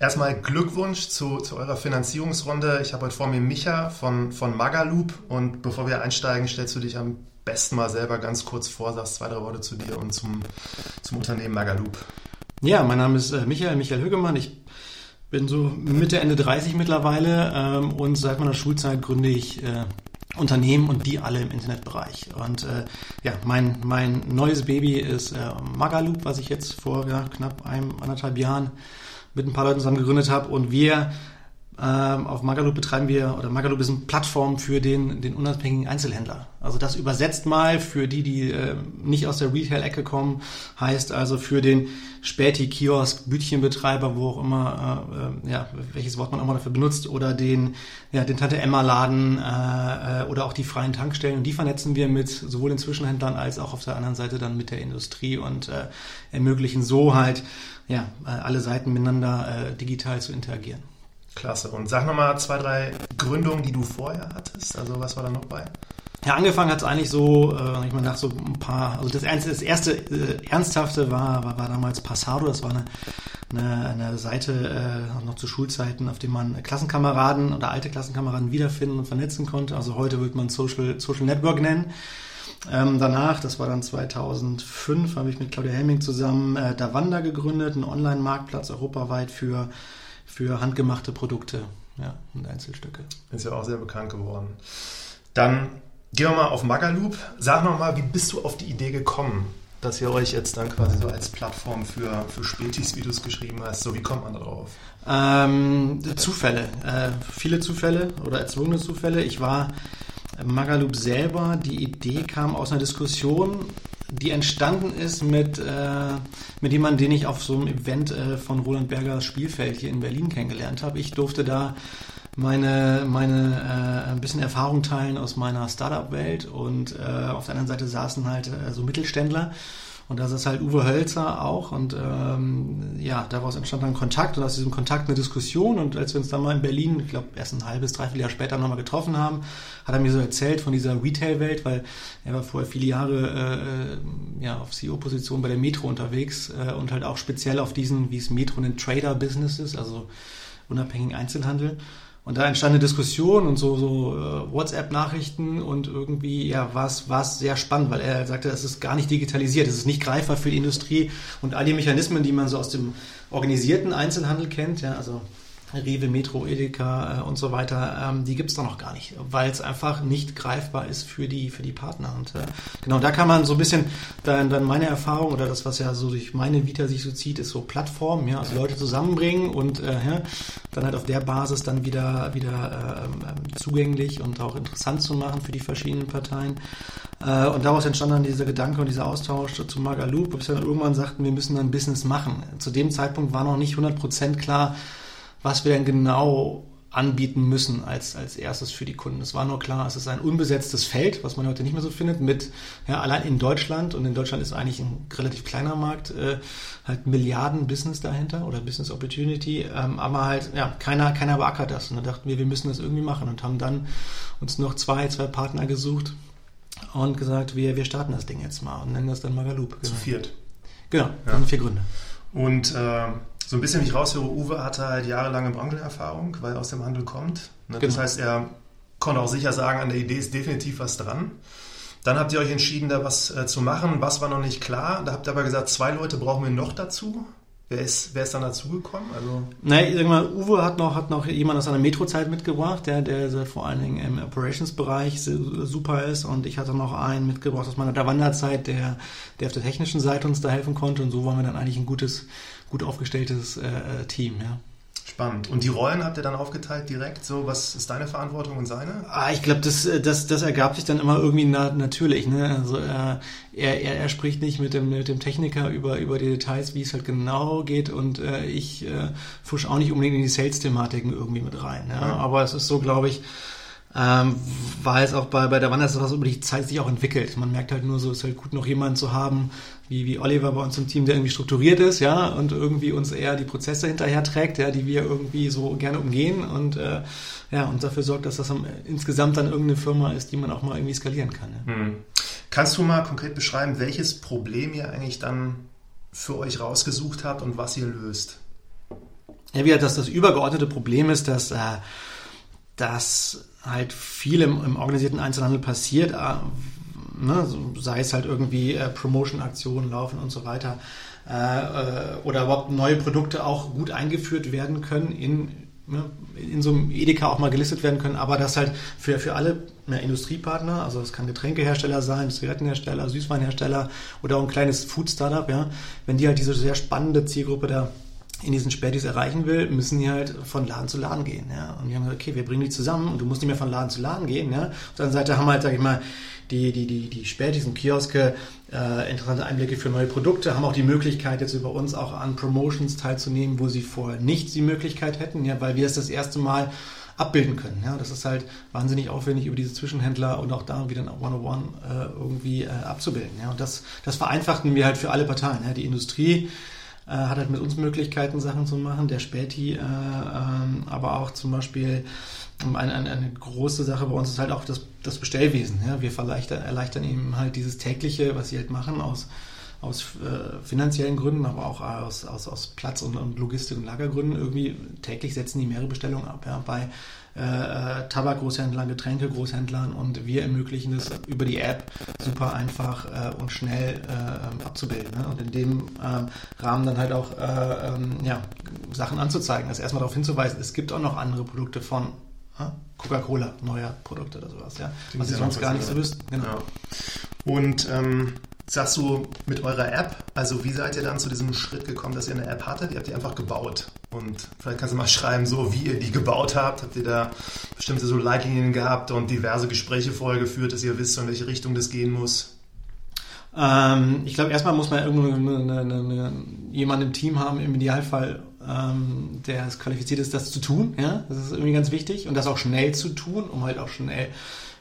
Erstmal Glückwunsch zu, zu eurer Finanzierungsrunde. Ich habe heute vor mir Micha von, von Magaloop und bevor wir einsteigen, stellst du dich am besten mal selber ganz kurz vor, sagst zwei, drei Worte zu dir und zum, zum Unternehmen Magaloop. Ja, mein Name ist äh, Michael, Michael Högemann. Ich bin so Mitte, Ende 30 mittlerweile ähm, und seit meiner Schulzeit gründe ich äh, Unternehmen und die alle im Internetbereich. Und äh, ja, mein, mein neues Baby ist äh, Magaloop, was ich jetzt vor ja, knapp einem, anderthalb Jahren mit ein paar Leuten zusammen gegründet habe und wir ähm, auf Magaloop betreiben wir, oder Magaloop ist eine Plattform für den, den unabhängigen Einzelhändler. Also das übersetzt mal für die, die äh, nicht aus der Retail-Ecke kommen, heißt also für den Späti-Kiosk, Bütchenbetreiber, wo auch immer, äh, äh, ja, welches Wort man auch mal dafür benutzt, oder den, ja, den Tante-Emma-Laden äh, äh, oder auch die freien Tankstellen. Und die vernetzen wir mit sowohl den Zwischenhändlern als auch auf der anderen Seite dann mit der Industrie und äh, ermöglichen so halt, ja, äh, alle Seiten miteinander äh, digital zu interagieren. Klasse. Und sag nochmal zwei, drei Gründungen, die du vorher hattest. Also was war da noch bei? Ja, angefangen hat es eigentlich so, äh, ich meine, nach so ein paar, also das, erste, das erste äh, Ernsthafte war, war, war damals Passado, das war eine, eine, eine Seite äh, noch zu Schulzeiten, auf dem man Klassenkameraden oder alte Klassenkameraden wiederfinden und vernetzen konnte. Also heute würde man Social, Social Network nennen. Ähm, danach, das war dann 2005, habe ich mit Claudia Helming zusammen äh, Davanda gegründet, einen Online-Marktplatz europaweit für für handgemachte Produkte ja, und Einzelstücke. Ist ja auch sehr bekannt geworden. Dann gehen wir mal auf Magaloop. Sag noch mal, wie bist du auf die Idee gekommen, dass ihr euch jetzt dann quasi so als Plattform für, für Spätis, wie du es geschrieben hast, so wie kommt man darauf? Ähm, Zufälle, äh, viele Zufälle oder erzwungene Zufälle. Ich war Magaloop selber, die Idee kam aus einer Diskussion die entstanden ist mit, äh, mit jemandem, den ich auf so einem Event äh, von Roland Bergers Spielfeld hier in Berlin kennengelernt habe. Ich durfte da meine, meine äh, ein bisschen Erfahrung teilen aus meiner Startup-Welt und äh, auf der anderen Seite saßen halt äh, so Mittelständler und da ist halt Uwe Hölzer auch. Und ähm, ja, daraus entstand dann Kontakt und aus diesem Kontakt eine Diskussion. Und als wir uns dann mal in Berlin, ich glaube erst ein halbes, dreiviertel Jahr später nochmal getroffen haben, hat er mir so erzählt von dieser Retail-Welt, weil er war vorher viele Jahre äh, ja, auf CEO-Position bei der Metro unterwegs äh, und halt auch speziell auf diesen, wie es Metro ein Trader-Business ist, also unabhängigen Einzelhandel. Und da entstand eine Diskussion und so, so äh, WhatsApp-Nachrichten und irgendwie, ja, war es sehr spannend, weil er sagte, es ist gar nicht digitalisiert, es ist nicht greifbar für die Industrie und all die Mechanismen, die man so aus dem organisierten Einzelhandel kennt, ja, also Rewe, Metro, Edeka äh, und so weiter, ähm, die gibt's da noch gar nicht, weil es einfach nicht greifbar ist für die, für die Partner. Und äh, genau, da kann man so ein bisschen, dann, dann meine Erfahrung oder das, was ja so durch meine Vita sich so zieht, ist so Plattformen, ja, also Leute zusammenbringen und äh, ja, dann halt auf der Basis dann wieder, wieder äh, zugänglich und auch interessant zu machen für die verschiedenen Parteien. Äh, und daraus entstand dann dieser Gedanke und dieser Austausch zu Magaloop, bis wir dann irgendwann sagten, wir müssen dann Business machen. Zu dem Zeitpunkt war noch nicht 100% klar, was wir denn genau anbieten müssen als, als erstes für die Kunden. Es war nur klar, es ist ein unbesetztes Feld, was man heute nicht mehr so findet, mit ja, allein in Deutschland, und in Deutschland ist eigentlich ein relativ kleiner Markt, äh, halt Milliarden Business dahinter oder Business Opportunity, ähm, aber halt, ja, keiner, keiner beackert das. Und da dachten wir, wir müssen das irgendwie machen und haben dann uns noch zwei, zwei Partner gesucht und gesagt, wir, wir starten das Ding jetzt mal und nennen das dann Magaloop. Genau. Zu viert. Genau, ja. sind vier Gründe. Und äh so ein bisschen, wie ich raushöre, Uwe hatte halt jahrelange Branchenerfahrung, weil er aus dem Handel kommt. Ne? Das genau. heißt, er konnte auch sicher sagen, an der Idee ist definitiv was dran. Dann habt ihr euch entschieden, da was äh, zu machen. Was war noch nicht klar? Da habt ihr aber gesagt, zwei Leute brauchen wir noch dazu. Wer ist, wer ist dann dazugekommen? Also naja, ich sag mal, Uwe hat noch, hat noch jemand aus seiner Metro-Zeit mitgebracht, der, der vor allen Dingen im Operations-Bereich super ist. Und ich hatte noch einen mitgebracht aus meiner Wanderzeit, der, der auf der technischen Seite uns da helfen konnte. Und so waren wir dann eigentlich ein gutes, gut aufgestelltes äh, Team, ja. Spannend. Und die Rollen habt ihr dann aufgeteilt direkt? So, was ist deine Verantwortung und seine? Ah, ich glaube, das, das, das ergab sich dann immer irgendwie na, natürlich. Ne? Also äh, er, er, er spricht nicht mit dem, mit dem Techniker über, über die Details, wie es halt genau geht. Und äh, ich äh, fusch auch nicht unbedingt in die Sales-Thematiken irgendwie mit rein. Ja? ja. Aber es ist so, glaube ich, ähm, weil es auch bei, bei der Wandersache über die Zeit sich auch entwickelt. Man merkt halt nur so, es ist halt gut, noch jemanden zu haben, wie, wie Oliver bei uns im Team, der irgendwie strukturiert ist, ja, und irgendwie uns eher die Prozesse hinterher trägt, ja, die wir irgendwie so gerne umgehen und äh, ja, und dafür sorgt, dass das am, insgesamt dann irgendeine Firma ist, die man auch mal irgendwie skalieren kann. Ja. Hm. Kannst du mal konkret beschreiben, welches Problem ihr eigentlich dann für euch rausgesucht habt und was ihr löst? Ja, wie das, das übergeordnete Problem ist, dass, äh, dass halt viel im, im organisierten Einzelhandel passiert, äh, ne, sei es halt irgendwie äh, Promotion-Aktionen laufen und so weiter, äh, äh, oder überhaupt neue Produkte auch gut eingeführt werden können in ne, in so einem Edeka auch mal gelistet werden können, aber das halt für, für alle ja, Industriepartner, also es kann Getränkehersteller sein, Zigarettenhersteller, Süßweinhersteller oder auch ein kleines Food-Startup, ja, wenn die halt diese sehr spannende Zielgruppe da in diesen Spätis erreichen will, müssen die halt von Laden zu Laden gehen. Ja? Und wir haben gesagt, okay, wir bringen die zusammen und du musst nicht mehr von Laden zu Laden gehen. Ja? Auf der anderen Seite haben halt, sag ich mal, die, die, die, die Spätis und Kioske äh, interessante Einblicke für neue Produkte, haben auch die Möglichkeit, jetzt über uns auch an Promotions teilzunehmen, wo sie vorher nicht die Möglichkeit hätten, ja, weil wir es das erste Mal abbilden können. Ja, das ist halt wahnsinnig aufwendig über diese Zwischenhändler und auch da wieder ein One-on-One äh, irgendwie äh, abzubilden. Ja, und das, das vereinfachten wir halt für alle Parteien. Ja, die Industrie äh, hat halt mit uns Möglichkeiten, Sachen zu machen, der Späti, äh, ähm, aber auch zum Beispiel ähm, eine, eine, eine, große Sache bei uns ist halt auch das, das Bestellwesen. Ja? Wir erleichtern, erleichtern ihm halt dieses tägliche, was sie halt machen, aus, aus äh, finanziellen Gründen, aber auch aus, aus, aus Platz- und, und Logistik- und Lagergründen. Irgendwie täglich setzen die mehrere Bestellungen ab. Ja? Bei äh, Tabakgroßhändlern, Getränkegroßhändlern und wir ermöglichen es über die App super einfach äh, und schnell äh, abzubilden. Ne? Und in dem äh, Rahmen dann halt auch äh, ähm, ja, Sachen anzuzeigen. Also erstmal darauf hinzuweisen, es gibt auch noch andere Produkte von Coca-Cola, neue Produkte oder sowas, ja. was sie sonst gar nicht so wüssten. Genau. Ja. Und ähm, sagst du mit eurer App, also wie seid ihr dann zu diesem Schritt gekommen, dass ihr eine App hattet? Ihr habt die einfach gebaut. Und vielleicht kannst du mal schreiben, so wie ihr die gebaut habt. Habt ihr da bestimmte so Leitlinien gehabt und diverse Gespräche vorher geführt, dass ihr wisst, in welche Richtung das gehen muss? Ähm, ich glaube, erstmal muss man irgendwo jemanden im Team haben, im Idealfall ähm, der qualifiziert ist, das zu tun. Ja? Das ist irgendwie ganz wichtig und das auch schnell zu tun, um halt auch schnell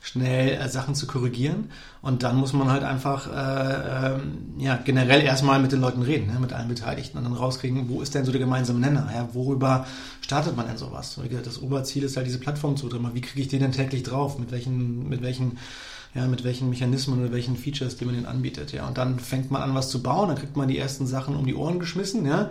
schnell äh, Sachen zu korrigieren. Und dann muss man halt einfach äh, ähm, ja, generell erstmal mit den Leuten reden, ne, mit allen Beteiligten und dann rauskriegen, wo ist denn so der gemeinsame Nenner? Ja? Worüber startet man denn sowas? Das Oberziel ist halt diese Plattform zu drin. Wie kriege ich den denn täglich drauf? Mit welchen, mit welchen ja, mit welchen Mechanismen oder welchen Features, die man ihnen anbietet, ja. Und dann fängt man an, was zu bauen, dann kriegt man die ersten Sachen um die Ohren geschmissen, ja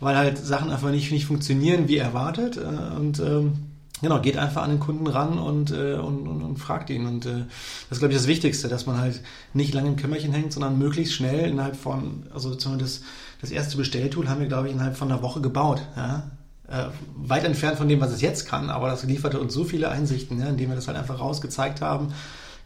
weil halt Sachen einfach nicht, nicht funktionieren wie erwartet. Äh, und ähm, genau, geht einfach an den Kunden ran und, äh, und, und, und fragt ihn. Und äh, das ist, glaube ich, das Wichtigste, dass man halt nicht lange im Kämmerchen hängt, sondern möglichst schnell innerhalb von, also zumindest das erste Bestelltool haben wir, glaube ich, innerhalb von einer Woche gebaut. Ja? Äh, weit entfernt von dem, was es jetzt kann, aber das lieferte uns so viele Einsichten, ja, indem wir das halt einfach rausgezeigt haben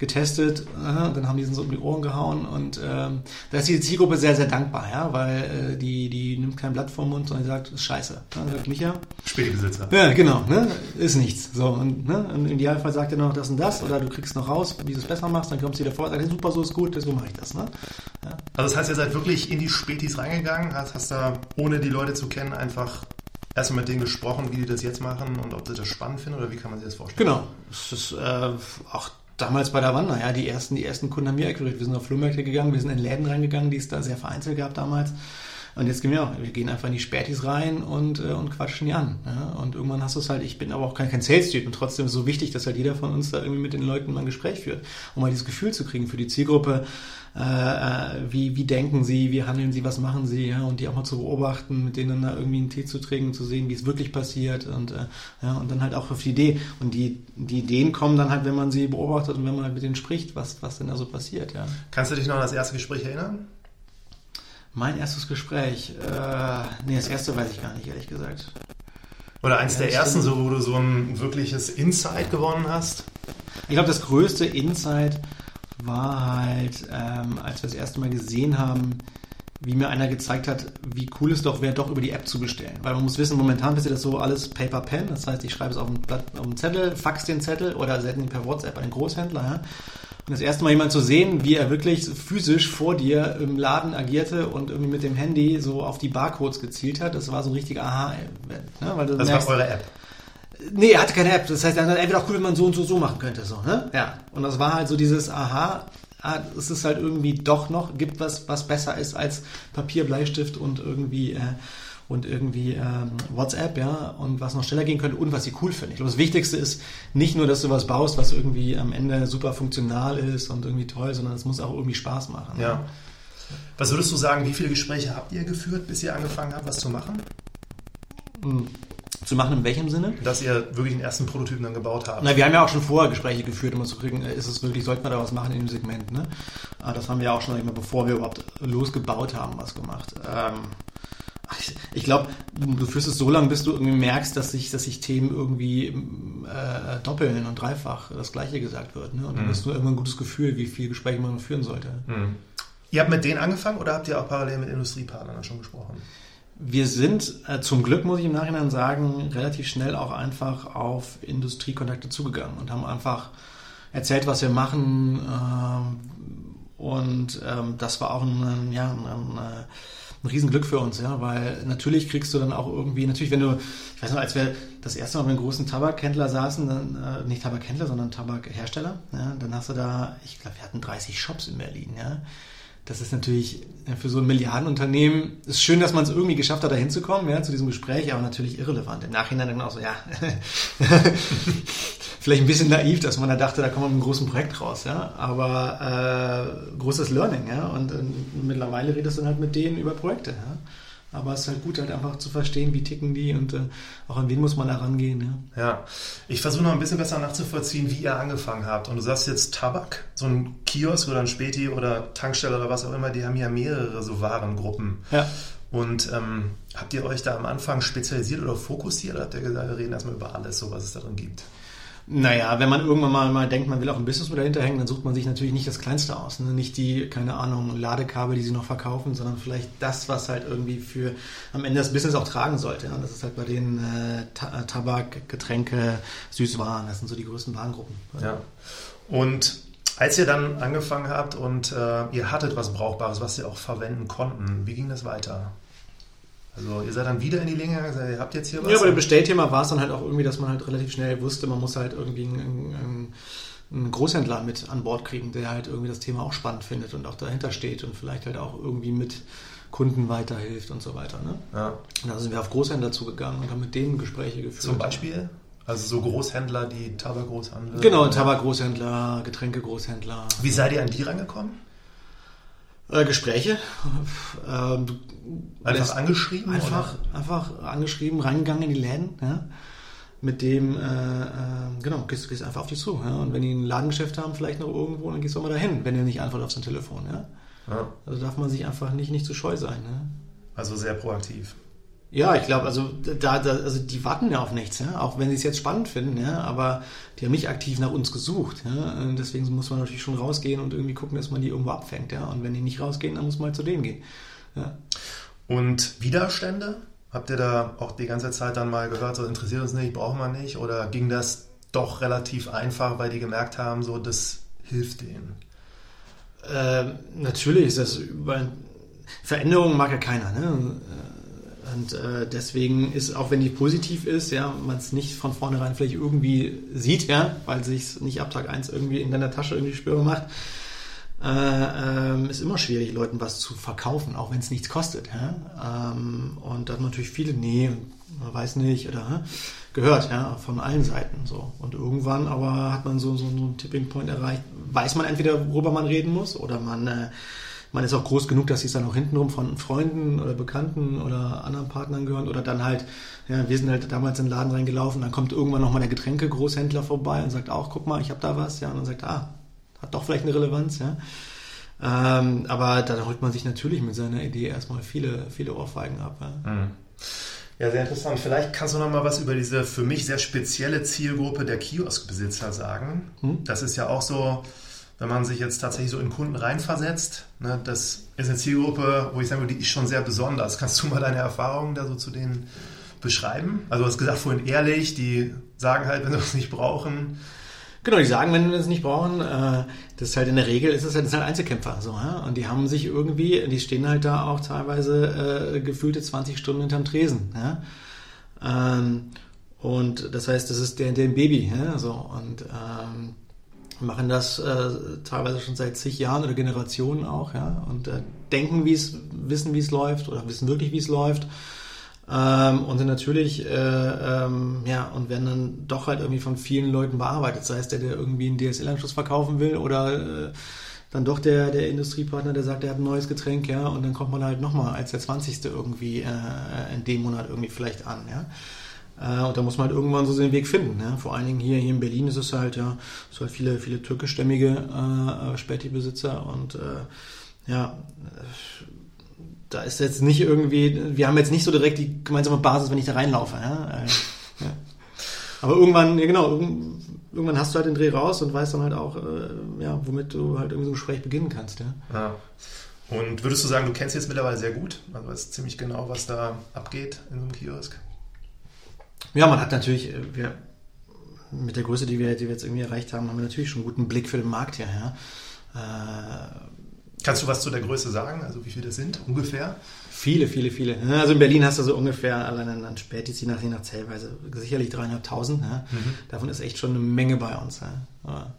getestet, äh, dann haben die uns so um die Ohren gehauen und ähm, da ist die Zielgruppe sehr, sehr dankbar, ja, weil äh, die, die nimmt kein Blatt vom Mund, sondern sagt, ist scheiße. Dann sagt Micha. Spätbesitzer. Ja, genau, ne? Ist nichts. So, und, ne? und im Idealfall sagt er noch das und das oder du kriegst noch raus, wie du es besser machst, dann kommst du wieder vor und sagst, super, so ist gut, so mache ich das. Ne? Ja. Also das heißt, ihr seid wirklich in die Spätis reingegangen, hast, hast da, ohne die Leute zu kennen, einfach erstmal mit denen gesprochen, wie die das jetzt machen und ob sie das spannend finden oder wie kann man sich das vorstellen? Genau. Es ist äh, auch damals bei der Wander, ja, die ersten, die ersten Kunden haben mir akquiriert. Wir sind auf Flohmärkte gegangen, wir sind in Läden reingegangen, die es da sehr vereinzelt gab damals. Und jetzt gehen wir auch, wir gehen einfach in die Spätis rein und, äh, und quatschen die an. Ja? Und irgendwann hast du es halt, ich bin aber auch kein, kein Sales-Typ und trotzdem ist es so wichtig, dass halt jeder von uns da irgendwie mit den Leuten mal ein Gespräch führt, um mal dieses Gefühl zu kriegen für die Zielgruppe, äh, äh, wie, wie denken sie, wie handeln sie, was machen sie, ja, und die auch mal zu beobachten, mit denen da irgendwie einen Tee zu trinken, zu sehen, wie es wirklich passiert und, äh, ja, und dann halt auch auf die Idee. Und die, die Ideen kommen dann halt, wenn man sie beobachtet und wenn man halt mit denen spricht, was, was denn da so passiert, ja. Kannst du dich noch an das erste Gespräch erinnern? Mein erstes Gespräch, äh, nee, das erste weiß ich gar nicht, ehrlich gesagt. Oder eins ja, der ersten, so, wo du so ein wirkliches Insight gewonnen hast? Ich glaube, das größte Insight war halt, ähm, als wir das erste Mal gesehen haben, wie mir einer gezeigt hat, wie cool es doch wäre, doch über die App zu bestellen. Weil man muss wissen, momentan passiert das so alles Paper Pen. Das heißt, ich schreibe es auf einen, Blatt, auf einen Zettel, fax den Zettel oder sende ihn per WhatsApp an den Großhändler. Ja? Das erste Mal jemand zu sehen, wie er wirklich physisch vor dir im Laden agierte und irgendwie mit dem Handy so auf die Barcodes gezielt hat, das war so ein richtiger Aha-Event. Ne? das merkst, war eure App. Nee, er hatte keine App. Das heißt, er hat entweder auch cool, wenn man so und so so machen könnte. So, ne? Ja. Und das war halt so dieses Aha, ah, es ist halt irgendwie doch noch, gibt was, was besser ist als Papier, Bleistift und irgendwie, äh, und irgendwie ähm, WhatsApp, ja, und was noch schneller gehen könnte und was sie cool finden. Ich glaube, das Wichtigste ist nicht nur, dass du was baust, was irgendwie am Ende super funktional ist und irgendwie toll, sondern es muss auch irgendwie Spaß machen. Ja. ja. Was würdest du sagen, wie viele Gespräche habt ihr geführt, bis ihr angefangen habt, was zu machen? Hm. Zu machen in welchem Sinne? Dass ihr wirklich den ersten Prototypen dann gebaut habt. Na, wir haben ja auch schon vorher Gespräche geführt, um zu kriegen, ist es wirklich, sollte man da was machen in dem Segment, ne? Ah, das haben wir ja auch schon immer, bevor wir überhaupt losgebaut haben, was gemacht. Ähm, ich glaube, du führst es so lange, bis du irgendwie merkst, dass sich, dass sich Themen irgendwie äh, doppeln und dreifach das Gleiche gesagt wird. Ne? Und dann mhm. hast du immer ein gutes Gefühl, wie viele Gespräche man führen sollte. Mhm. Ihr habt mit denen angefangen oder habt ihr auch parallel mit Industriepartnern schon gesprochen? Wir sind äh, zum Glück, muss ich im Nachhinein sagen, relativ schnell auch einfach auf Industriekontakte zugegangen und haben einfach erzählt, was wir machen. Äh, und ähm, das war auch ein, ja, ein, ein, ein Riesenglück für uns, ja, weil natürlich kriegst du dann auch irgendwie, natürlich, wenn du, ich weiß noch, als wir das erste Mal mit einem großen Tabakhändler saßen, dann, äh, nicht Tabakhändler, sondern Tabakhersteller, ja, dann hast du da, ich glaube, wir hatten 30 Shops in Berlin, ja das ist natürlich für so ein Milliardenunternehmen, ist schön, dass man es irgendwie geschafft hat, da hinzukommen, ja, zu diesem Gespräch, aber natürlich irrelevant. Im Nachhinein dann auch so, ja, vielleicht ein bisschen naiv, dass man da dachte, da kommt man mit einem großen Projekt raus, ja, aber äh, großes Learning, ja, und, und mittlerweile redest du dann halt mit denen über Projekte, ja. Aber es ist halt gut, halt einfach zu verstehen, wie ticken die und äh, auch an wen muss man da rangehen. Ja, ja. ich versuche noch ein bisschen besser nachzuvollziehen, wie ihr angefangen habt. Und du sagst jetzt Tabak, so ein Kiosk oder ein Späti oder Tankstelle oder was auch immer, die haben ja mehrere so Warengruppen. Ja. Und ähm, habt ihr euch da am Anfang spezialisiert oder fokussiert? Oder habt ihr gesagt, wir reden erstmal über alles, so was es darin gibt? Naja, wenn man irgendwann mal, mal denkt, man will auch ein Businessmodell hinterhängen, dann sucht man sich natürlich nicht das Kleinste aus. Ne? Nicht die, keine Ahnung, Ladekabel, die sie noch verkaufen, sondern vielleicht das, was halt irgendwie für am Ende das Business auch tragen sollte. Ja? Das ist halt bei den äh, Ta Tabak, Getränke, Süßwaren, das sind so die größten Warengruppen. Ja. Und als ihr dann angefangen habt und äh, ihr hattet was Brauchbares, was ihr auch verwenden konnten, wie ging das weiter? Also ihr seid dann wieder in die Länge gegangen, ihr habt jetzt hier was? Ja, bei dem Bestellthema war es dann halt auch irgendwie, dass man halt relativ schnell wusste, man muss halt irgendwie einen, einen Großhändler mit an Bord kriegen, der halt irgendwie das Thema auch spannend findet und auch dahinter steht und vielleicht halt auch irgendwie mit Kunden weiterhilft und so weiter. Ne? Ja. Und da sind wir auf Großhändler zugegangen und haben mit denen Gespräche geführt. Zum Beispiel? Also so Großhändler, die Tabakgroßhändler? Genau, Tabakgroßhändler, Getränkegroßhändler. Wie seid ihr an die rangekommen? Äh, Gespräche. Ähm, einfach angeschrieben? Einfach, oder? einfach angeschrieben, reingegangen in die Läden, ja. Mit dem, äh, äh, genau, gehst, gehst einfach auf die zu. Ja. Und wenn die ein Ladengeschäft haben, vielleicht noch irgendwo, dann gehst du auch mal dahin, wenn ihr nicht antwortet auf sein Telefon, ja. ja. Also darf man sich einfach nicht, nicht zu scheu sein. Ja. Also sehr proaktiv. Ja, ich glaube, also da, da, also die warten ja auf nichts, ja, auch wenn sie es jetzt spannend finden, ja, aber die haben nicht aktiv nach uns gesucht, ja. Deswegen muss man natürlich schon rausgehen und irgendwie gucken, dass man die irgendwo abfängt, ja. Und wenn die nicht rausgehen, dann muss man halt zu denen gehen. Ja. Und Widerstände? Habt ihr da auch die ganze Zeit dann mal gehört, so interessiert uns nicht, brauchen wir nicht? Oder ging das doch relativ einfach, weil die gemerkt haben, so das hilft denen? Ähm, natürlich ist das über Veränderungen mag ja keiner, ne? Und äh, deswegen ist, auch wenn die positiv ist, ja, man es nicht von vornherein vielleicht irgendwie sieht, ja, weil sich nicht ab Tag 1 irgendwie in deiner Tasche irgendwie spürbar macht, äh, ähm, ist immer schwierig, Leuten was zu verkaufen, auch wenn es nichts kostet. Ja? Ähm, und da hat man natürlich viele, nee, man weiß nicht, oder gehört, ja, von allen Seiten so. Und irgendwann aber hat man so, so, so einen Tipping Point erreicht, weiß man entweder, worüber man reden muss, oder man äh, man ist auch groß genug, dass sie es dann auch hintenrum von Freunden oder Bekannten oder anderen Partnern gehören oder dann halt, ja, wir sind halt damals in den Laden reingelaufen, dann kommt irgendwann nochmal der Getränkegroßhändler vorbei und sagt auch, guck mal, ich habe da was, ja, und dann sagt, ah, hat doch vielleicht eine Relevanz, ja. Ähm, aber da holt man sich natürlich mit seiner Idee erstmal viele, viele Ohrfeigen ab. Ja. Mhm. Ja, sehr interessant. Vielleicht kannst du noch mal was über diese für mich sehr spezielle Zielgruppe der Kioskbesitzer sagen. Hm? Das ist ja auch so, wenn man sich jetzt tatsächlich so in Kunden reinversetzt, ne, das ist eine Zielgruppe, wo ich sagen würde, die ist schon sehr besonders. Kannst du mal deine Erfahrungen da so zu denen beschreiben? Also du hast gesagt vorhin ehrlich, die sagen halt, wenn sie es nicht brauchen. Genau, die sagen, wenn wir es nicht brauchen, äh, das ist halt in der Regel, ist es halt, halt Einzelkämpfer, so, und die haben sich irgendwie, die stehen halt da auch teilweise äh, gefühlte 20 Stunden hinterm Tresen, ja? Ähm, und das heißt, das ist der, der Baby, ja? so, und ähm, machen das äh, teilweise schon seit zig Jahren oder Generationen auch, ja, und äh, denken, wie es, wissen, wie es läuft oder wissen wirklich, wie es läuft. Ähm, und sind natürlich, äh, ähm, ja, und werden dann doch halt irgendwie von vielen Leuten bearbeitet. Sei es der, der irgendwie einen DSL-Anschluss verkaufen will oder äh, dann doch der, der Industriepartner, der sagt, er hat ein neues Getränk, ja, und dann kommt man halt nochmal als der 20. irgendwie äh, in dem Monat irgendwie vielleicht an, ja. Äh, und da muss man halt irgendwann so den Weg finden. Ja? Vor allen Dingen hier, hier in Berlin ist es halt, ja, es halt viele, viele türkischstämmige äh, Späti-Besitzer und äh, ja, da ist jetzt nicht irgendwie, wir haben jetzt nicht so direkt die gemeinsame Basis, wenn ich da reinlaufe. Ja? Äh. Aber irgendwann, ja genau, irgendwann hast du halt den Dreh raus und weißt dann halt auch, äh, ja, womit du halt irgendwie so ein Gespräch beginnen kannst. Ja. ja. Und würdest du sagen, du kennst jetzt mittlerweile sehr gut? Also weißt ziemlich genau, was da abgeht in so einem Kiosk? Ja, man hat natürlich, äh, wir, mit der Größe, die wir, die wir jetzt irgendwie erreicht haben, haben wir natürlich schon einen guten Blick für den Markt hierher. Äh, Kannst du was zu der Größe sagen? Also wie viele das sind ungefähr? Viele, viele, viele. Also in Berlin hast du so ungefähr allein an Spätis, je nach, je nach Zählweise, sicherlich dreieinhalbtausend. Ja. Mhm. Davon ist echt schon eine Menge bei uns. Ja.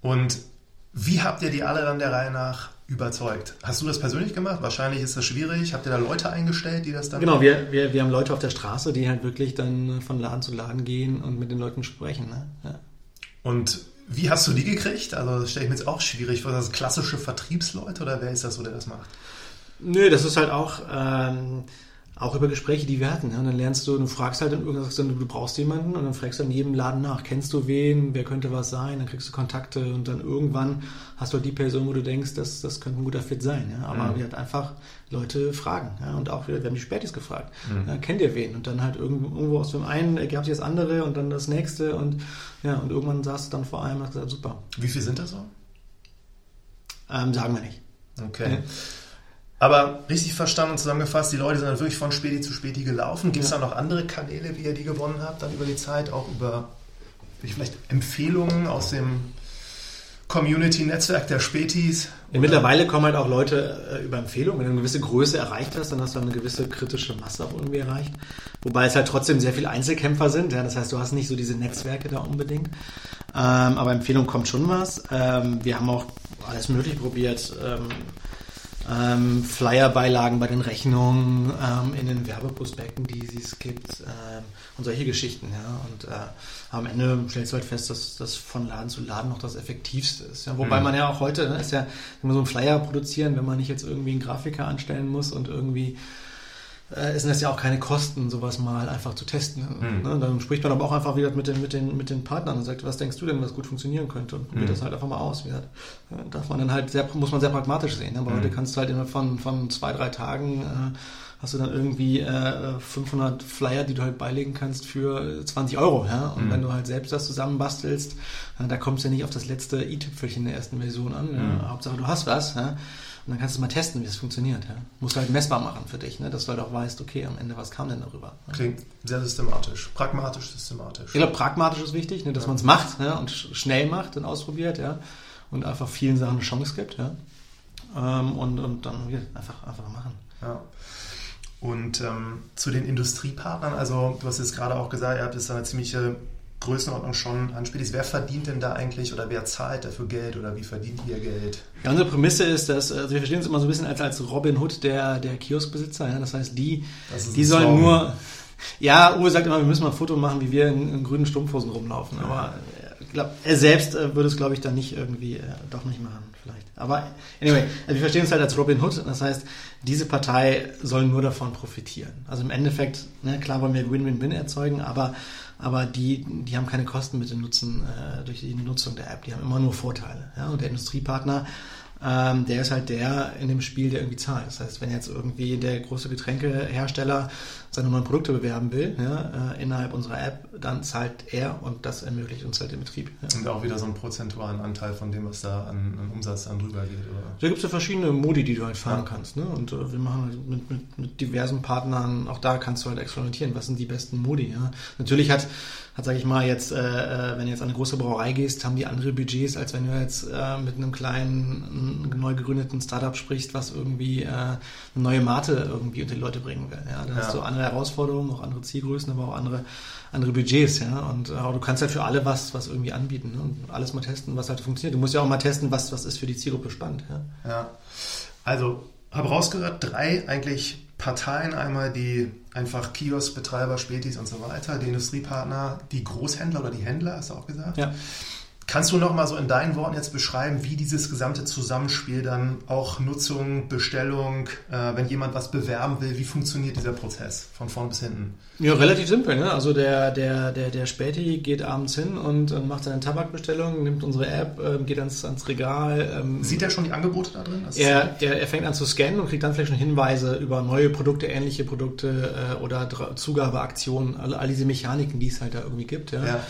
Und wie habt ihr die alle dann der Reihe nach überzeugt. Hast du das persönlich gemacht? Wahrscheinlich ist das schwierig. Habt ihr da Leute eingestellt, die das dann. Genau, wir, wir, wir haben Leute auf der Straße, die halt wirklich dann von Laden zu Laden gehen und mit den Leuten sprechen. Ne? Ja. Und wie hast du die gekriegt? Also, das stelle ich mir jetzt auch schwierig vor. Das klassische Vertriebsleute oder wer ist das so, der das macht? Nö, das ist halt auch. Ähm, auch über Gespräche, die wir hatten. Und dann lernst du, du fragst halt dann irgendwas, du brauchst jemanden und dann fragst du in jedem Laden nach, kennst du wen, wer könnte was sein, dann kriegst du Kontakte und dann irgendwann hast du halt die Person, wo du denkst, das, das könnte ein guter Fit sein. Ja. Aber mhm. wir halt einfach Leute fragen. Ja. Und auch, wir haben die Spätis gefragt, mhm. ja, kennt ihr wen? Und dann halt irgendwo aus dem einen ergab sich das andere und dann das nächste und ja, und irgendwann saß du dann vor allem und hast gesagt, super. Wie viel sind das so? Ähm, sagen wir nicht. Okay. Aber richtig verstanden und zusammengefasst, die Leute sind dann wirklich von Späti zu Späti gelaufen. Gibt es ja. da noch andere Kanäle, wie ihr die gewonnen habt, dann über die Zeit, auch über vielleicht Empfehlungen aus dem Community-Netzwerk der Spätis? Ja, mittlerweile kommen halt auch Leute äh, über Empfehlungen. Wenn du eine gewisse Größe erreicht hast, dann hast du eine gewisse kritische Masse auch irgendwie erreicht. Wobei es halt trotzdem sehr viele Einzelkämpfer sind. Ja? Das heißt, du hast nicht so diese Netzwerke da unbedingt. Ähm, aber Empfehlung kommt schon was. Ähm, wir haben auch alles Mögliche probiert. Ähm, ähm, Flyer-Beilagen bei den Rechnungen, ähm, in den Werbeprospekten, die es gibt ähm, und solche Geschichten. Ja. Und äh, am Ende stellst du halt fest, dass das von Laden zu Laden noch das Effektivste ist. Ja. Wobei mhm. man ja auch heute, ne, ist ja immer so ein Flyer produzieren, wenn man nicht jetzt irgendwie einen Grafiker anstellen muss und irgendwie äh, sind das ja auch keine Kosten, sowas mal einfach zu testen. Mhm. Ne? Dann spricht man aber auch einfach wieder mit den, mit, den, mit den Partnern und sagt, was denkst du denn, was gut funktionieren könnte? Und probiert mhm. das halt einfach mal aus. Wie darf man dann halt sehr, muss man sehr pragmatisch sehen. Ne? Aber mhm. heute kannst du halt immer von, von zwei, drei Tagen äh, hast du dann irgendwie äh, 500 Flyer, die du halt beilegen kannst für 20 Euro. Ja? Und mhm. wenn du halt selbst das zusammenbastelst, äh, da kommst du ja nicht auf das letzte i-Tüpfelchen der ersten Version an. Ja? Mhm. Hauptsache du hast was. Ja? Und dann kannst du mal testen, wie es funktioniert. Ja? Musst du halt messbar machen für dich, ne? dass du halt auch weißt, okay, am Ende, was kam denn darüber? Klingt sehr systematisch. Pragmatisch, systematisch. Ich glaube, pragmatisch ist wichtig, ne? dass ja. man es macht ja? und schnell macht und ausprobiert ja? und einfach vielen Sachen eine Chance gibt. Ja? Ähm, und, und dann einfach, einfach machen. Ja. Und ähm, zu den Industriepartnern, also du hast jetzt gerade auch gesagt, ihr habt jetzt eine ziemliche Größenordnung schon anspielst. Wer verdient denn da eigentlich oder wer zahlt dafür Geld oder wie verdient ihr Geld? Ja, unsere Prämisse ist, dass also wir verstehen uns immer so ein bisschen als, als Robin Hood der, der Kioskbesitzer. Ja? Das heißt, die, das die sollen nur. Ja, Uwe sagt immer, wir müssen mal ein Foto machen, wie wir in, in grünen Strumpfhosen rumlaufen. Aber glaub, er selbst äh, würde es, glaube ich, dann nicht irgendwie äh, doch nicht machen, vielleicht. Aber anyway, also wir verstehen uns halt als Robin Hood. Das heißt, diese Partei soll nur davon profitieren. Also im Endeffekt, ne, klar wollen wir Win-Win-Win erzeugen, aber aber die, die haben keine Kosten mit dem Nutzen, äh, durch die Nutzung der App, die haben immer nur Vorteile. Ja? Und der Industriepartner ähm, der ist halt der in dem Spiel, der irgendwie zahlt. Das heißt, wenn jetzt irgendwie der große Getränkehersteller seine neuen Produkte bewerben will, ja, äh, innerhalb unserer App, dann zahlt er und das ermöglicht uns halt den Betrieb. Ja. Und auch wieder so einen prozentualen Anteil von dem, was da an, an Umsatz dann drüber geht, oder? Da gibt es ja verschiedene Modi, die du halt fahren ja. kannst. Ne? Und äh, wir machen halt mit, mit, mit diversen Partnern, auch da kannst du halt experimentieren, was sind die besten Modi. Ja? Natürlich hat hat, sage ich mal, jetzt, äh, äh, wenn du jetzt an eine große Brauerei gehst, haben die andere Budgets, als wenn du jetzt äh, mit einem kleinen, neu gegründeten Startup sprichst, was irgendwie äh, eine neue Mate irgendwie unter die Leute bringen will. Ja? Da ja. hast du andere Herausforderungen, auch andere Zielgrößen, aber auch andere, andere Budgets. Ja? Und äh, du kannst halt für alle was, was irgendwie anbieten ne? und alles mal testen, was halt funktioniert. Du musst ja auch mal testen, was, was ist für die Zielgruppe spannend. Ja, ja. also habe rausgehört, drei eigentlich Parteien, einmal die einfach Kioskbetreiber, Spätis und so weiter, die Industriepartner, die Großhändler oder die Händler, hast du auch gesagt. Ja. Kannst du noch mal so in deinen Worten jetzt beschreiben, wie dieses gesamte Zusammenspiel dann auch Nutzung, Bestellung, äh, wenn jemand was bewerben will, wie funktioniert dieser Prozess von vorn bis hinten? Ja, relativ simpel. Ne? Also der, der, der, der Späti geht abends hin und, und macht seine Tabakbestellung, nimmt unsere App, äh, geht ans, ans Regal. Ähm, Sieht er schon die Angebote da drin? Er, er, er fängt an zu scannen und kriegt dann vielleicht schon Hinweise über neue Produkte, ähnliche Produkte äh, oder Zugabeaktionen, all, all diese Mechaniken, die es halt da irgendwie gibt. Ja. ja.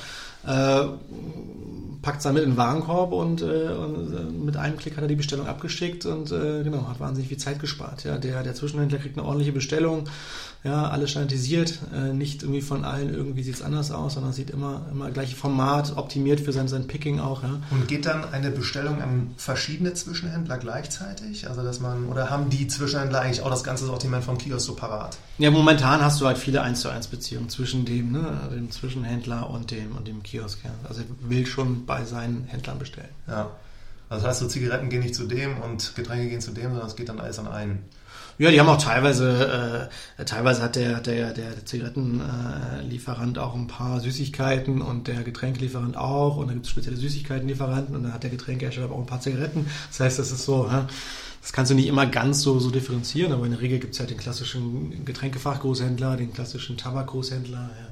Packt es dann mit in den Warenkorb und, äh, und äh, mit einem Klick hat er die Bestellung abgeschickt und äh, genau, hat wahnsinnig viel Zeit gespart. Ja, der, der Zwischenhändler kriegt eine ordentliche Bestellung, ja, alles standardisiert, äh, nicht irgendwie von allen irgendwie sieht es anders aus, sondern sieht immer, immer gleiche Format, optimiert für sein, sein Picking auch. Ja. Und geht dann eine Bestellung an verschiedene Zwischenhändler gleichzeitig? Also dass man, oder haben die Zwischenhändler eigentlich auch das ganze Sortiment vom Kiosk so parat? Ja, momentan hast du halt viele 1 zu 1 Beziehungen zwischen dem, ne, dem Zwischenhändler und dem und dem Kiosk. Ja. Also er will schon bei seinen Händlern bestellen. Ja. Also das heißt, so Zigaretten gehen nicht zu dem und Getränke gehen zu dem, sondern es geht dann alles an einen. Ja, die haben auch teilweise, äh, teilweise hat der, der, der Zigarettenlieferant auch ein paar Süßigkeiten und der Getränkelieferant auch und dann gibt es spezielle Süßigkeitenlieferanten und dann hat der Getränkehersteller auch ein paar Zigaretten. Das heißt, das ist so, das kannst du nicht immer ganz so, so differenzieren, aber in der Regel gibt es halt den klassischen Getränkefachgroßhändler, den klassischen Tabakgroßhändler, ja.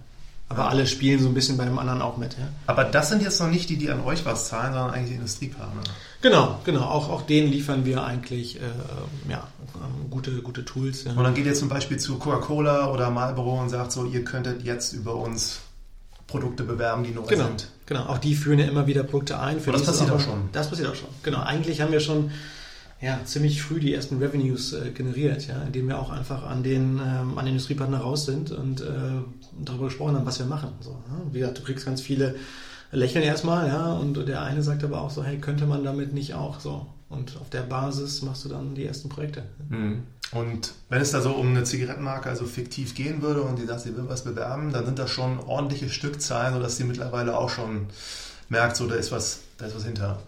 Aber alle spielen so ein bisschen bei dem anderen auch mit. Ja? Aber das sind jetzt noch nicht die, die an euch was zahlen, sondern eigentlich die Industriepartner. Genau, genau. Auch, auch denen liefern wir eigentlich äh, ja, gute, gute Tools. Ja. Und dann geht ihr zum Beispiel zu Coca-Cola oder Marlboro und sagt so, ihr könntet jetzt über uns Produkte bewerben, die neu genau, sind. Genau, auch die führen ja immer wieder Produkte ein. Für das passiert auch schon. Das passiert auch schon. Genau, eigentlich haben wir schon ja, ziemlich früh die ersten Revenues äh, generiert, ja, indem wir auch einfach an den, ähm, an den Industriepartner raus sind und äh, darüber gesprochen haben, was wir machen. So, ja. Wie gesagt, du kriegst ganz viele Lächeln erstmal, ja, und der eine sagt aber auch so, hey, könnte man damit nicht auch so? Und auf der Basis machst du dann die ersten Projekte. Mhm. Und wenn es da so um eine Zigarettenmarke also fiktiv gehen würde und die sagt, sie will was bewerben, dann sind das schon ordentliche Stückzahlen, sodass sie mittlerweile auch schon merkt, so da ist was, da ist was hinter.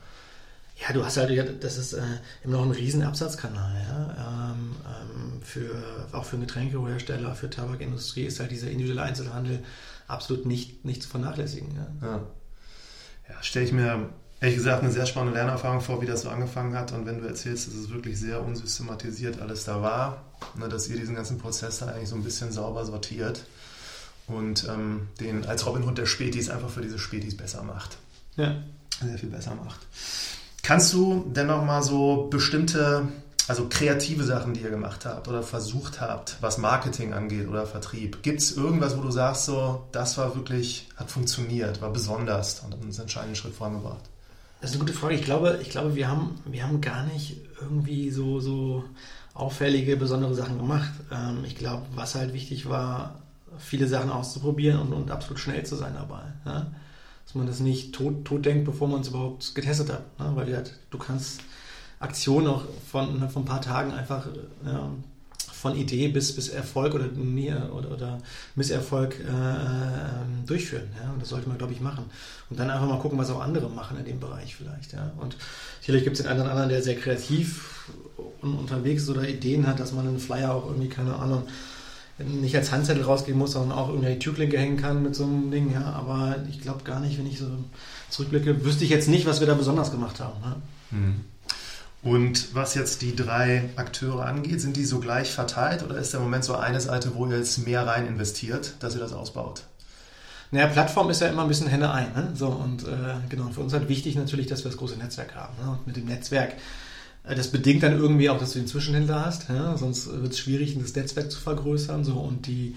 Ja, du hast halt, das ist äh, immer noch ein riesen Absatzkanal, ja. Ähm, ähm, für, auch für Getränkehersteller, für Tabakindustrie ist halt dieser individuelle Einzelhandel absolut nicht, nicht zu vernachlässigen. Ja, ja. ja stelle ich mir ehrlich gesagt eine sehr spannende Lernerfahrung vor, wie das so angefangen hat. Und wenn du erzählst, dass es wirklich sehr unsystematisiert alles da war, ne, dass ihr diesen ganzen Prozess da eigentlich so ein bisschen sauber sortiert und ähm, den als Robin Hood der Spätis einfach für diese Spätis besser macht. Ja. Sehr viel besser macht. Kannst du denn noch mal so bestimmte, also kreative Sachen, die ihr gemacht habt oder versucht habt, was Marketing angeht oder Vertrieb? Gibt es irgendwas, wo du sagst, so, das war wirklich, hat funktioniert, war besonders und hat uns einen entscheidenden Schritt vorangebracht? Das ist eine gute Frage. Ich glaube, ich glaube wir, haben, wir haben gar nicht irgendwie so, so auffällige, besondere Sachen gemacht. Ähm, ich glaube, was halt wichtig war, viele Sachen auszuprobieren und, und absolut schnell zu sein dabei. Ja? Dass man das nicht tot, tot denkt, bevor man es überhaupt getestet hat. Ne? Weil halt, du kannst Aktionen auch von, ne, von ein paar Tagen einfach ja, von Idee bis, bis Erfolg oder, oder, oder Misserfolg äh, ähm, durchführen. Ja? Und das sollte man, glaube ich, machen. Und dann einfach mal gucken, was auch andere machen in dem Bereich vielleicht. Ja? Und sicherlich gibt es den einen oder anderen, der sehr kreativ unterwegs ist oder Ideen hat, dass man einen Flyer auch irgendwie, keine Ahnung, nicht als Handzettel rausgehen muss, sondern auch irgendwie die Türklinke hängen kann mit so einem Ding. Ja, aber ich glaube gar nicht, wenn ich so zurückblicke, wüsste ich jetzt nicht, was wir da besonders gemacht haben. Ne? Hm. Und was jetzt die drei Akteure angeht, sind die so gleich verteilt oder ist der Moment so eine Seite, wo ihr jetzt mehr rein investiert, dass ihr das ausbaut? Naja, Plattform ist ja immer ein bisschen Henne ein. Ne? So, und äh, genau, für uns halt wichtig natürlich, dass wir das große Netzwerk haben. Ne? Und mit dem Netzwerk das bedingt dann irgendwie auch, dass du den Zwischenhändler hast, ja? sonst wird es schwierig, das Netzwerk zu vergrößern. So. Und die,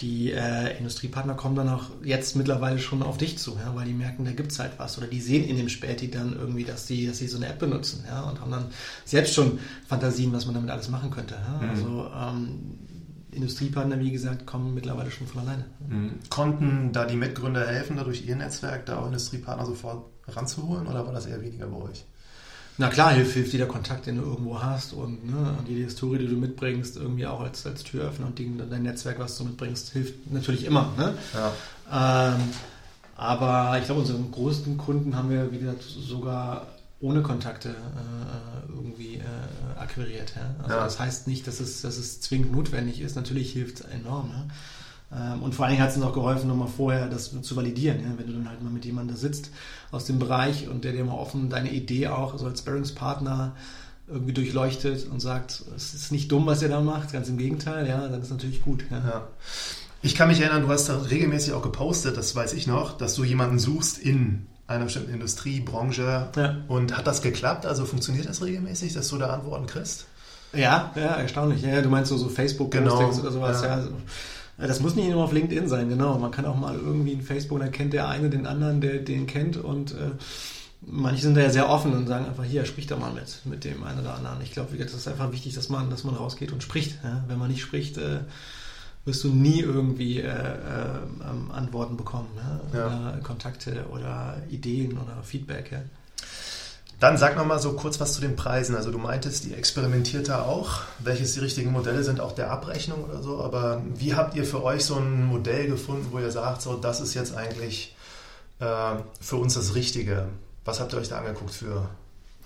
die äh, Industriepartner kommen dann auch jetzt mittlerweile schon auf dich zu, ja? weil die merken, da gibt es halt was. Oder die sehen in dem Späti dann irgendwie, dass die, dass sie so eine App benutzen ja? und haben dann selbst schon Fantasien, was man damit alles machen könnte. Ja? Mhm. Also ähm, Industriepartner, wie gesagt, kommen mittlerweile schon von alleine. Mhm. Konnten da die Mitgründer helfen, dadurch ihr Netzwerk da auch Industriepartner sofort ranzuholen oder war das eher weniger bei euch? Na klar, hilft, hilft jeder Kontakt, den du irgendwo hast und, ne, und jede Historie, die du mitbringst, irgendwie auch als, als Türöffner und die, dein Netzwerk, was du mitbringst, hilft natürlich immer. Ne? Ja. Ähm, aber ich glaube, unsere größten Kunden haben wir, wie gesagt, sogar ohne Kontakte äh, irgendwie äh, akquiriert. Ja? Also ja. das heißt nicht, dass es, dass es zwingend notwendig ist. Natürlich hilft es enorm. Ja? Ähm, und vor allen Dingen hat es uns auch geholfen, nochmal vorher das zu validieren. Ja? Wenn du dann halt mal mit jemandem da sitzt aus dem Bereich und der dir mal offen deine Idee auch so als Sparringspartner irgendwie durchleuchtet und sagt, es ist nicht dumm, was ihr da macht, ganz im Gegenteil, ja, dann ist natürlich gut. Ja. ja. Ich kann mich erinnern, du hast da regelmäßig auch gepostet, das weiß ich noch, dass du jemanden suchst in einer bestimmten Industrie, Branche. Ja. Und hat das geklappt? Also funktioniert das regelmäßig, dass du da Antworten kriegst? Ja, ja, erstaunlich. Ja, du meinst so, so Facebook-Postings genau. oder sowas. Ja. ja. Das muss nicht nur auf LinkedIn sein, genau. Man kann auch mal irgendwie in Facebook, dann kennt der eine den anderen, der den kennt und äh, manche sind da ja sehr offen und sagen einfach, hier, sprich da mal mit, mit dem einen oder anderen. Ich glaube, das ist einfach wichtig, dass man, dass man rausgeht und spricht. Ja? Wenn man nicht spricht, äh, wirst du nie irgendwie äh, äh, Antworten bekommen. Ne? Oder ja. Kontakte oder Ideen oder Feedback. Ja? Dann sag noch mal so kurz was zu den Preisen. Also du meintest, die experimentiert da auch, welches die richtigen Modelle sind, auch der Abrechnung oder so. Aber wie habt ihr für euch so ein Modell gefunden, wo ihr sagt, so das ist jetzt eigentlich äh, für uns das Richtige? Was habt ihr euch da angeguckt für?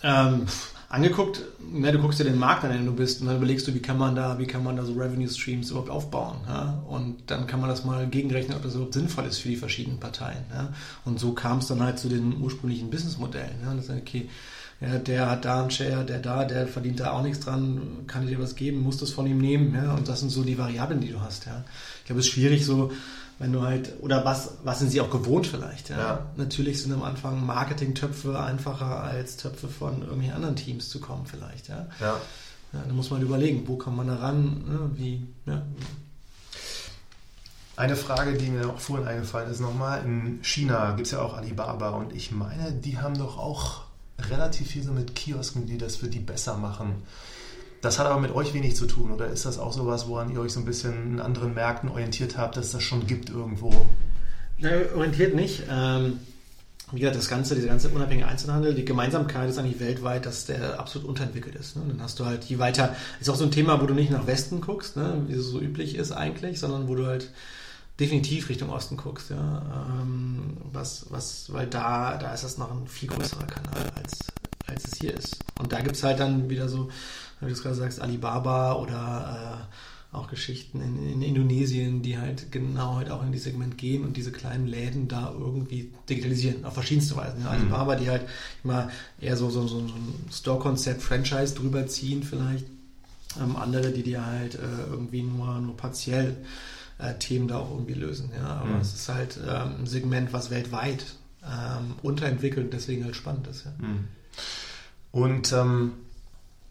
Ähm, angeguckt, ne, du guckst dir den Markt an, dem du bist, und dann überlegst du, wie kann man da, wie kann man da so Revenue Streams überhaupt aufbauen. Ja? Und dann kann man das mal gegenrechnen, ob das überhaupt sinnvoll ist für die verschiedenen Parteien. Ja? Und so kam es dann halt zu den ursprünglichen Businessmodellen. Ja? Das ist okay, ja, der hat da einen Share, der da, der verdient da auch nichts dran, kann dir was geben, musst das von ihm nehmen. Ja? Und das sind so die Variablen, die du hast. Ja? Ich glaube, es ist schwierig so, wenn du halt, oder was, was sind sie auch gewohnt vielleicht? Ja? ja. Natürlich sind am Anfang Marketing-Töpfe einfacher als Töpfe von irgendwelchen anderen Teams zu kommen vielleicht. Ja. ja. ja da muss man überlegen, wo kommt man da ran, ne? wie, ja. Eine Frage, die mir auch vorhin eingefallen ist, nochmal, in China gibt es ja auch Alibaba und ich meine, die haben doch auch relativ viel so mit Kiosken, die das für die besser machen. Das hat aber mit euch wenig zu tun, oder ist das auch sowas, woran ihr euch so ein bisschen in anderen Märkten orientiert habt, dass das schon gibt irgendwo? Ja, orientiert nicht. Ähm, wie gesagt, das ganze, dieser ganze unabhängige Einzelhandel, die Gemeinsamkeit ist eigentlich weltweit, dass der absolut unterentwickelt ist. Ne? Dann hast du halt, je weiter, ist auch so ein Thema, wo du nicht nach Westen guckst, ne? wie es so üblich ist eigentlich, sondern wo du halt definitiv Richtung Osten guckst, ja. Ähm, was, was, weil da, da ist das noch ein viel größerer Kanal, als, als es hier ist. Und da gibt es halt dann wieder so wie du es gerade sagst, Alibaba oder äh, auch Geschichten in, in, Indonesien, die halt genau halt auch in dieses Segment gehen und diese kleinen Läden da irgendwie digitalisieren, auf verschiedenste Weise. Mhm. Alibaba, die halt immer eher so, so, so, so ein Store-Konzept, Franchise drüber ziehen vielleicht. Ähm, andere, die dir halt äh, irgendwie nur, nur partiell äh, Themen da auch irgendwie lösen. Ja? Aber mhm. es ist halt ähm, ein Segment, was weltweit ähm, unterentwickelt und deswegen halt spannend ist. Ja? Mhm. Und ähm,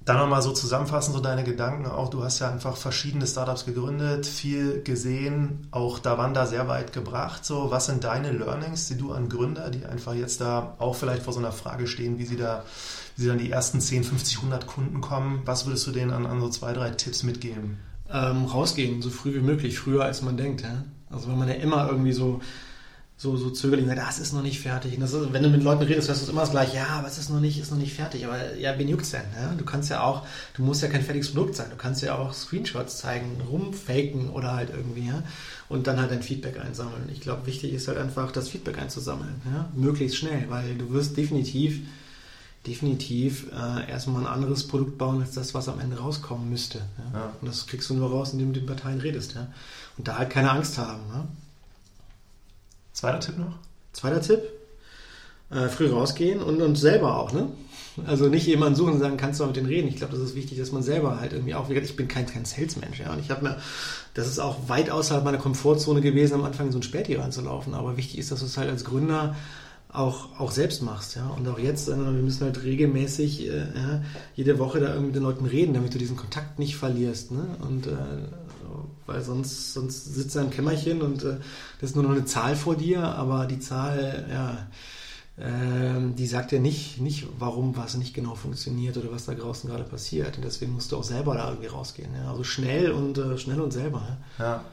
dann nochmal so zusammenfassen, so deine Gedanken auch. Du hast ja einfach verschiedene Startups gegründet, viel gesehen, auch da waren da sehr weit gebracht. So, was sind deine Learnings, die du an Gründer, die einfach jetzt da auch vielleicht vor so einer Frage stehen, wie sie da, wie sie dann die ersten 10, 50, 100 Kunden kommen? Was würdest du denen an, an so zwei, drei Tipps mitgeben? Ähm, rausgehen, so früh wie möglich, früher als man denkt. Ja? Also wenn man ja immer irgendwie so so, so zögerlich das ist noch nicht fertig. Und das ist, wenn du mit Leuten redest, hörst du immer das gleiche, ja, aber es ist noch nicht, ist noch nicht fertig. Aber ja, wen juckt's denn? Ja? Du kannst ja auch, du musst ja kein fertiges Produkt sein. Du kannst ja auch Screenshots zeigen, rumfaken oder halt irgendwie, ja. Und dann halt dein Feedback einsammeln. Ich glaube, wichtig ist halt einfach, das Feedback einzusammeln, ja. Möglichst schnell, weil du wirst definitiv, definitiv äh, erstmal ein anderes Produkt bauen als das, was am Ende rauskommen müsste. Ja? Und das kriegst du nur raus, indem du mit den Parteien redest, ja. Und da halt keine Angst haben, ja. Zweiter Tipp noch? Zweiter Tipp, äh, früh rausgehen und, und selber auch, ne? Also nicht jemanden suchen und sagen, kannst du mal mit denen reden. Ich glaube, das ist wichtig, dass man selber halt irgendwie auch, ich bin kein, kein Salesmensch, ja. Und ich habe mir, das ist auch weit außerhalb meiner Komfortzone gewesen, am Anfang so ein Späti reinzulaufen. Aber wichtig ist, dass du es halt als Gründer auch, auch selbst machst, ja. Und auch jetzt, äh, wir müssen halt regelmäßig äh, jede Woche da irgendwie mit den Leuten reden, damit du diesen Kontakt nicht verlierst. Ne? Und äh, weil sonst, sonst sitzt er im Kämmerchen und äh, das ist nur noch eine Zahl vor dir, aber die Zahl, ja, äh, die sagt dir nicht, nicht, warum was nicht genau funktioniert oder was da draußen gerade passiert. Und deswegen musst du auch selber da irgendwie rausgehen. Ja? Also schnell und äh, schnell und selber. Ja. ja.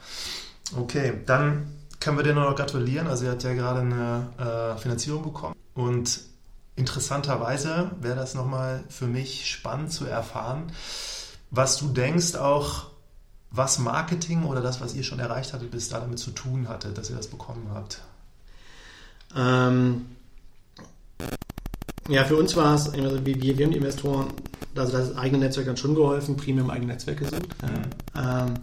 Okay, dann können wir dir nur noch gratulieren. Also er hat ja gerade eine äh, Finanzierung bekommen. Und interessanterweise wäre das nochmal für mich spannend zu erfahren, was du denkst auch, was Marketing oder das, was ihr schon erreicht hattet, bis da damit zu tun hatte, dass ihr das bekommen habt. Ähm, ja, für uns war es, also wir, wir haben die Investoren, also das eigene Netzwerk hat schon geholfen, primär im eigenen Netzwerk gesucht. Mhm. Ähm,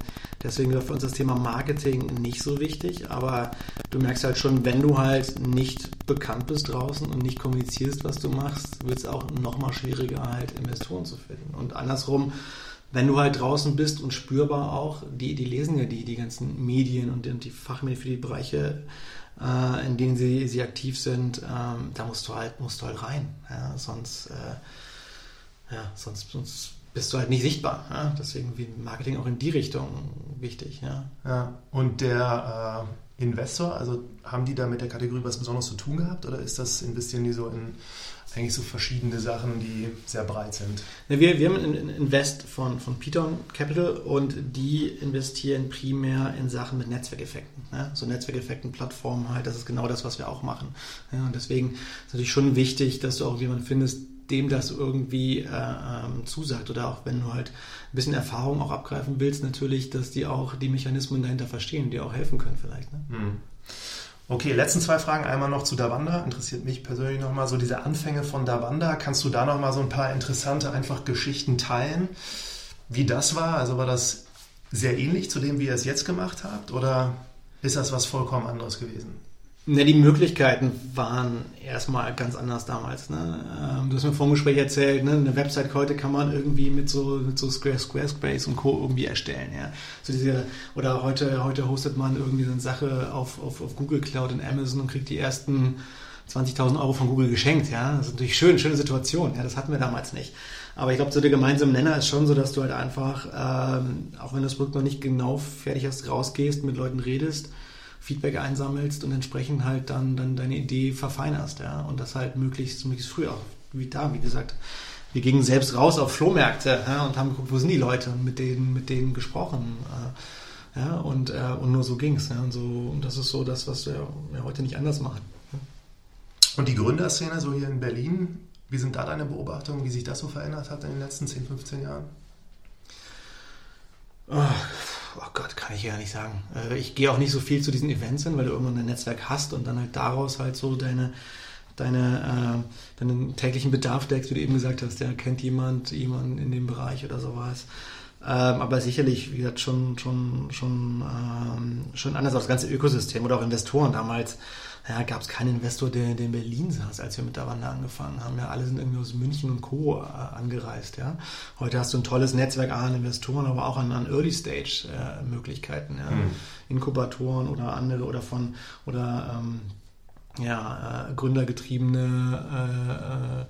deswegen war für uns das Thema Marketing nicht so wichtig, aber du merkst halt schon, wenn du halt nicht bekannt bist draußen und nicht kommunizierst, was du machst, wird es auch nochmal schwieriger, halt Investoren zu finden. Und andersrum, wenn du halt draußen bist und spürbar auch, die, die lesen ja die, die ganzen Medien und die, Fachmedien für die Bereiche äh, in denen sie, sie aktiv sind, ähm, da musst du halt, musst du halt rein. Ja? Sonst, äh, ja, sonst, sonst bist du halt nicht sichtbar. Ja? Deswegen wie Marketing auch in die Richtung wichtig. Ja, ja. und der äh, Investor, also haben die da mit der Kategorie was Besonderes zu tun gehabt oder ist das investieren die so in eigentlich so verschiedene Sachen, die sehr breit sind. Wir, wir haben ein Invest von, von Python Capital und die investieren primär in Sachen mit Netzwerkeffekten. Ja? So Netzwerkeffekten, Plattformen halt, das ist genau das, was wir auch machen. Ja, und deswegen ist es natürlich schon wichtig, dass du auch jemanden findest, dem das irgendwie äh, ähm, zusagt oder auch wenn du halt ein bisschen Erfahrung auch abgreifen willst, natürlich, dass die auch die Mechanismen dahinter verstehen, die auch helfen können vielleicht. Ne? Hm. Okay, letzten zwei Fragen. Einmal noch zu Davanda. Interessiert mich persönlich nochmal so diese Anfänge von Davanda. Kannst du da nochmal so ein paar interessante einfach Geschichten teilen, wie das war? Also war das sehr ähnlich zu dem, wie ihr es jetzt gemacht habt oder ist das was vollkommen anderes gewesen? Ne, die Möglichkeiten waren erstmal ganz anders damals. Ne? Ähm, du hast mir vor dem Gespräch erzählt, ne? eine Website heute kann man irgendwie mit so, mit so Square, Squarespace und Co. irgendwie erstellen. Ja? So diese, oder heute, heute hostet man irgendwie so eine Sache auf, auf, auf Google Cloud und Amazon und kriegt die ersten 20.000 Euro von Google geschenkt. Ja? Das ist natürlich schön, schöne Situation. Ja? Das hatten wir damals nicht. Aber ich glaube, so der gemeinsame Nenner ist schon so, dass du halt einfach, ähm, auch wenn das Produkt noch nicht genau fertig hast, rausgehst, mit Leuten redest, Feedback einsammelst und entsprechend halt dann, dann deine Idee verfeinerst, ja, und das halt möglichst, möglichst früh auch, wie da, wie gesagt. Wir gingen selbst raus auf Flohmärkte ja, und haben geguckt, wo sind die Leute und mit denen, mit denen gesprochen. Äh, ja, und, äh, und nur so ging's. Ja, und, so, und das ist so das, was wir ja, heute nicht anders machen. Und die Gründerszene so hier in Berlin, wie sind da deine Beobachtungen, wie sich das so verändert hat in den letzten 10, 15 Jahren? Oh, oh Gott, kann ich ja nicht sagen. Äh, ich gehe auch nicht so viel zu diesen Events hin, weil du irgendwann ein Netzwerk hast und dann halt daraus halt so deine, deine, äh, deinen täglichen Bedarf deckst, wie du eben gesagt hast, der kennt jemand, jemand in dem Bereich oder sowas. Ähm, aber sicherlich, wie gesagt, schon, schon, schon, ähm, schon anders als das ganze Ökosystem oder auch Investoren damals ja, gab es keinen Investor, der, der in Berlin saß, als wir mit der Wanda angefangen haben. Ja, alle sind irgendwie aus München und Co. Äh, angereist. Ja. Heute hast du ein tolles Netzwerk an Investoren, aber auch an, an Early-Stage-Möglichkeiten. Äh, ja. Mhm. Inkubatoren oder andere oder von oder ähm, ja, äh, gründergetriebene äh, äh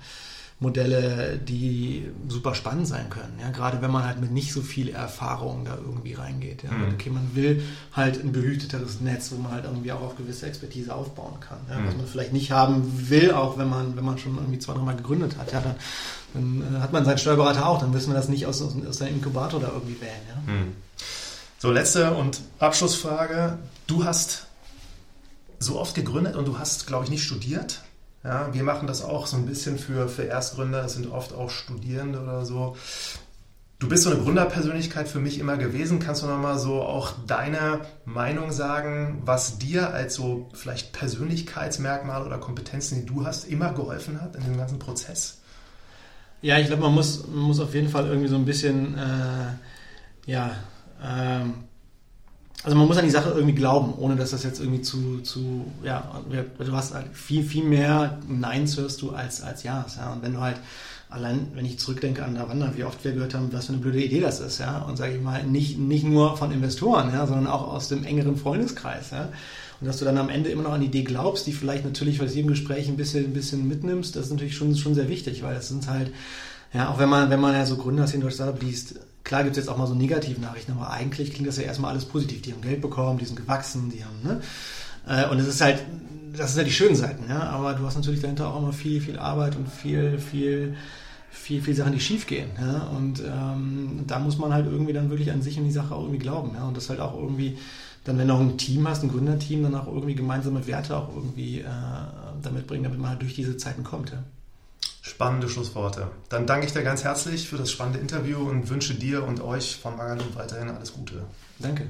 Modelle, die super spannend sein können. Ja? Gerade wenn man halt mit nicht so viel Erfahrung da irgendwie reingeht. Ja? Mhm. Okay, man will halt ein behüteteres Netz, wo man halt irgendwie auch auf gewisse Expertise aufbauen kann. Ja? Mhm. Was man vielleicht nicht haben will, auch wenn man, wenn man schon irgendwie zwei, dreimal gegründet hat. Ja? Dann, dann äh, hat man seinen Steuerberater auch, dann müssen wir das nicht aus, aus seinem Inkubator da irgendwie wählen. Ja? Mhm. So, letzte und Abschlussfrage. Du hast so oft gegründet und du hast, glaube ich, nicht studiert. Ja, wir machen das auch so ein bisschen für, für Erstgründer, das sind oft auch Studierende oder so. Du bist so eine Gründerpersönlichkeit für mich immer gewesen. Kannst du nochmal so auch deine Meinung sagen, was dir als so vielleicht Persönlichkeitsmerkmal oder Kompetenzen, die du hast, immer geholfen hat in dem ganzen Prozess? Ja, ich glaube, man muss, man muss auf jeden Fall irgendwie so ein bisschen, äh, ja, ähm, also man muss an die Sache irgendwie glauben, ohne dass das jetzt irgendwie zu, zu ja, du hast halt viel, viel mehr Neins hörst du als, als Ja's. Ja. Und wenn du halt allein wenn ich zurückdenke an Lavanda, wie oft wir gehört haben, was für eine blöde Idee das ist, ja, und sage ich mal, nicht, nicht nur von Investoren, ja, sondern auch aus dem engeren Freundeskreis, ja. Und dass du dann am Ende immer noch an die Idee glaubst, die vielleicht natürlich aus jedem Gespräch ein bisschen, ein bisschen mitnimmst, das ist natürlich schon, schon sehr wichtig, weil das sind halt, ja, auch wenn man, wenn man ja so Gründer in Startup liest, klar gibt es jetzt auch mal so negative Nachrichten, aber eigentlich klingt das ja erstmal alles positiv. Die haben Geld bekommen, die sind gewachsen, die haben, ne? Äh, und es ist halt, das sind ja die schönen Seiten, ja, aber du hast natürlich dahinter auch immer viel, viel Arbeit und viel, viel, viel, viel Sachen, die schief gehen. Ja? Und ähm, da muss man halt irgendwie dann wirklich an sich und die Sache auch irgendwie glauben. Ja? Und das halt auch irgendwie, dann wenn du auch ein Team hast, ein Gründerteam, dann auch irgendwie gemeinsame Werte auch irgendwie äh, damit bringen, damit man halt durch diese Zeiten kommt. Ja? Spannende Schlussworte. Dann danke ich dir ganz herzlich für das spannende Interview und wünsche dir und euch von Magaluf weiterhin alles Gute. Danke.